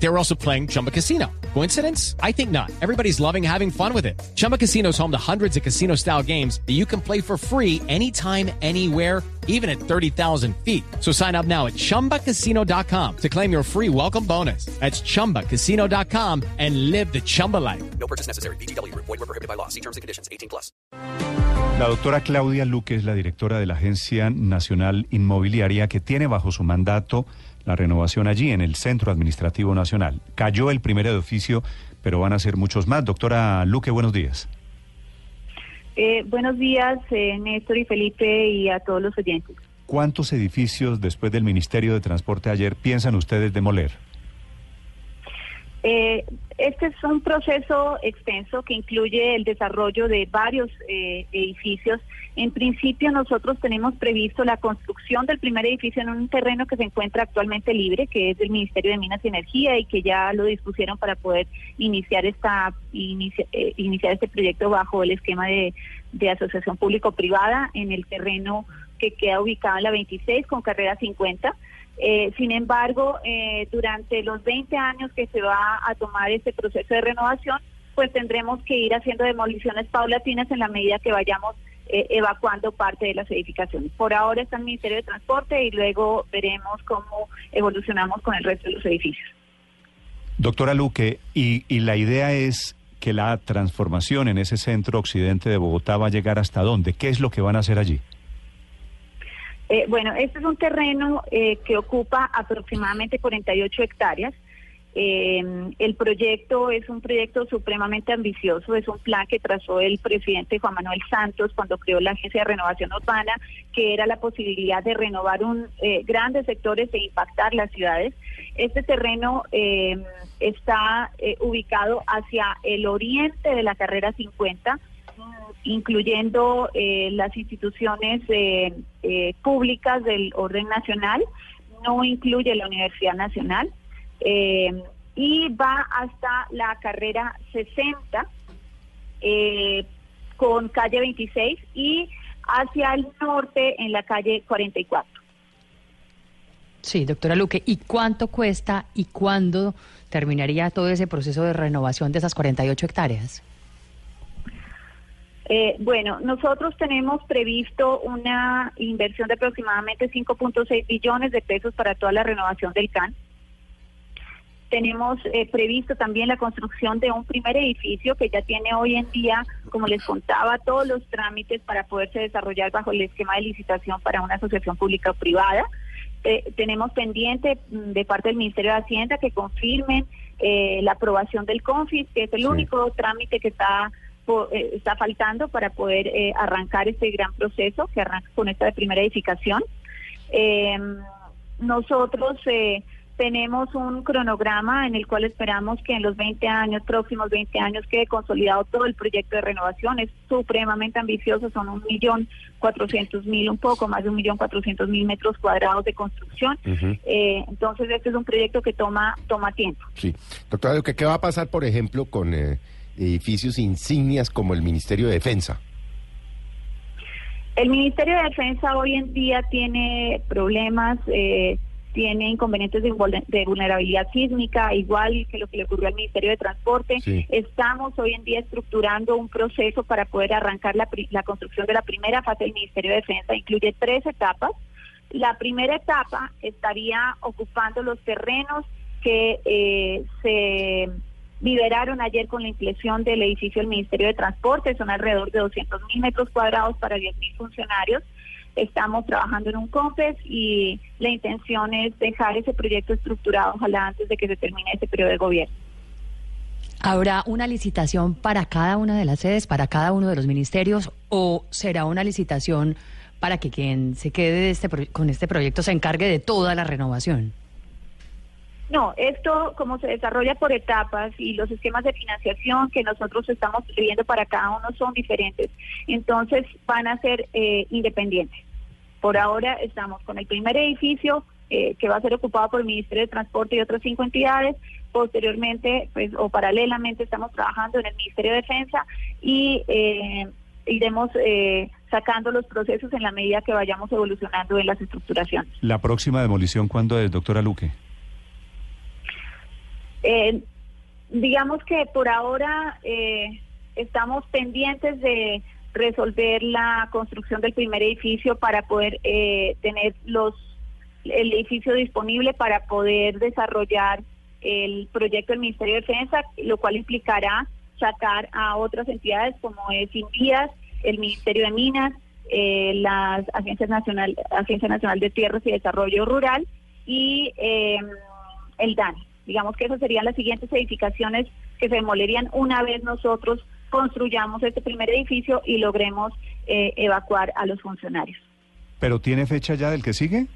They were also playing Chumba Casino. Coincidence? I think not. Everybody's loving having fun with it. Chumba Casino is home to hundreds of casino style games that you can play for free anytime, anywhere, even at 30,000 feet. So sign up now at chumbacasino.com to claim your free welcome bonus. That's chumbacasino.com and live the Chumba life. No purchase necessary. BGW. Void were prohibited by law. See terms and conditions. 18 plus. La doctora Claudia Luque es la directora de la Agencia Nacional Inmobiliaria que tiene bajo su mandato la renovación allí en el Centro Administrativo Nacional. Cayó el primer edificio, pero van a ser muchos más. Doctora Luque, buenos días. Eh, buenos días, eh, Néstor y Felipe y a todos los oyentes. ¿Cuántos edificios después del Ministerio de Transporte ayer piensan ustedes demoler? Eh, este es un proceso extenso que incluye el desarrollo de varios eh, edificios. En principio nosotros tenemos previsto la construcción del primer edificio en un terreno que se encuentra actualmente libre, que es del Ministerio de Minas y Energía y que ya lo dispusieron para poder iniciar esta eh, iniciar este proyecto bajo el esquema de, de asociación público-privada en el terreno que queda ubicado en la 26 con carrera 50. Eh, sin embargo, eh, durante los 20 años que se va a tomar este proceso de renovación, pues tendremos que ir haciendo demoliciones paulatinas en la medida que vayamos eh, evacuando parte de las edificaciones. Por ahora está el Ministerio de Transporte y luego veremos cómo evolucionamos con el resto de los edificios. Doctora Luque, y, y la idea es que la transformación en ese centro occidente de Bogotá va a llegar hasta dónde? ¿Qué es lo que van a hacer allí? Eh, bueno, este es un terreno eh, que ocupa aproximadamente 48 hectáreas. Eh, el proyecto es un proyecto supremamente ambicioso, es un plan que trazó el presidente Juan Manuel Santos cuando creó la Agencia de Renovación Urbana, que era la posibilidad de renovar un grandes sectores e impactar las ciudades. Este terreno está ubicado hacia el oriente de la carrera 50 incluyendo eh, las instituciones eh, eh, públicas del orden nacional, no incluye la Universidad Nacional, y va hasta la carrera 60 con calle 26 y hacia el norte en la calle 44. Sí, doctora Luque, ¿y cuánto cuesta y cuándo terminaría todo ese proceso de renovación de esas 48 hectáreas? Eh, bueno, nosotros tenemos previsto una inversión de aproximadamente 5.6 billones de pesos para toda la renovación del CAN. Tenemos eh, previsto también la construcción de un primer edificio que ya tiene hoy en día, como les contaba, todos los trámites para poderse desarrollar bajo el esquema de licitación para una asociación pública o privada. Eh, tenemos pendiente mm, de parte del Ministerio de Hacienda que confirmen la aprobación del CONFIS, que es el único trámite que está eh, está faltando para poder eh, arrancar este gran proceso que arranca con esta primera edificación. Em, nosotros eh, tenemos un cronograma en el cual esperamos que en los 20 años, próximos 20 años, quede consolidado todo el proyecto de renovación. Es supremamente ambicioso, son un millón cuatrocientos mil, un poco más de un millón cuatrocientos mil metros cuadrados de construcción. entonces, este es un proyecto que toma, toma tiempo. Sí. Doctora, ¿qué va a pasar, por ejemplo, con edificios insignias como el Ministerio de Defensa? El Ministerio de Defensa hoy en día tiene problemas, eh, tiene inconvenientes de, vulnerabilidad sísmica, igual que lo que le ocurrió al Ministerio de Transporte. Estamos hoy en día estructurando un proceso para poder arrancar la, construcción de la primera fase del Ministerio de Defensa. Incluye tres etapas. La primera etapa estaría ocupando los terrenos que eh, se liberaron ayer con la inflexión del edificio del Ministerio de Transporte, son alrededor de 200 mil metros cuadrados para 10 mil funcionarios. Estamos trabajando en un COMPES y la intención es dejar ese proyecto estructurado, ojalá antes de que se termine ese periodo de gobierno. ¿Habrá una licitación para cada una de las sedes, para cada uno de los ministerios, o será una licitación para que quien se quede este con este proyecto se encargue de toda la renovación? No, esto como se desarrolla por etapas y los esquemas de financiación que nosotros estamos viendo para cada uno son diferentes, entonces van a ser eh, independientes. Por ahora estamos con el primer edificio eh, que va a ser ocupado por el Ministerio de Transporte y otras cinco entidades. Posteriormente, pues, o paralelamente, estamos trabajando en el Ministerio de Defensa y eh, iremos eh, sacando los procesos en la medida que vayamos evolucionando en las estructuraciones. ¿La próxima demolición cuándo es, doctora Luque? Eh, digamos que por ahora eh, estamos pendientes de resolver la construcción del primer edificio para poder eh, tener los el edificio disponible para poder desarrollar el proyecto del Ministerio de Defensa, lo cual implicará sacar a otras entidades como es Invías, el Ministerio de Minas, eh, las Agencias Nacional, Agencia Nacional de Tierras y Desarrollo Rural y eh, el DANI. Digamos que esas serían las siguientes edificaciones que se demolerían una vez nosotros construyamos este primer edificio y logremos eh, evacuar a los funcionarios. ¿Pero tiene fecha ya del que sigue?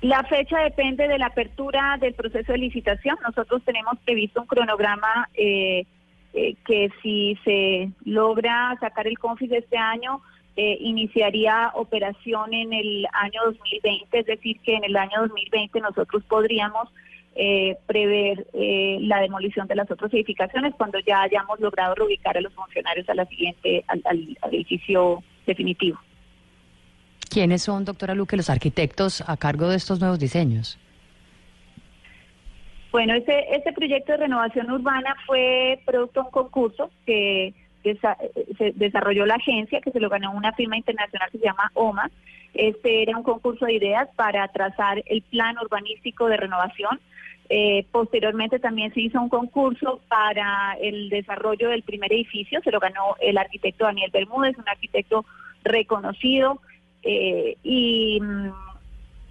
La fecha depende de la apertura del proceso de licitación. Nosotros tenemos previsto un cronograma eh, eh, que si se logra sacar el CONFIS este año, eh, iniciaría operación en el año 2020, es decir, que en el año 2020 nosotros podríamos eh, prever eh, la demolición de las otras edificaciones cuando ya hayamos logrado reubicar a los funcionarios a la siguiente, al, al- al edificio definitivo. ¿Quiénes son, doctora Luque, los arquitectos a cargo de estos nuevos diseños? Bueno, este, este proyecto de renovación urbana fue producto de un concurso que desa- se desarrolló la agencia, que se lo ganó una firma internacional que se llama OMA. Este era un concurso de ideas para trazar el plan urbanístico de renovación. Eh, posteriormente también se hizo un concurso para el desarrollo del primer edificio, se lo ganó el arquitecto Daniel Bermúdez, un arquitecto reconocido. eh, y mm,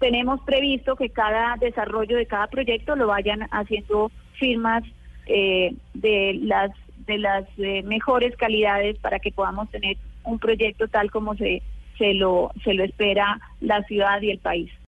tenemos previsto que cada desarrollo de cada proyecto lo vayan haciendo firmas eh, de las de las eh, mejores calidades para que podamos tener un proyecto tal como se se lo se lo espera la ciudad y el país.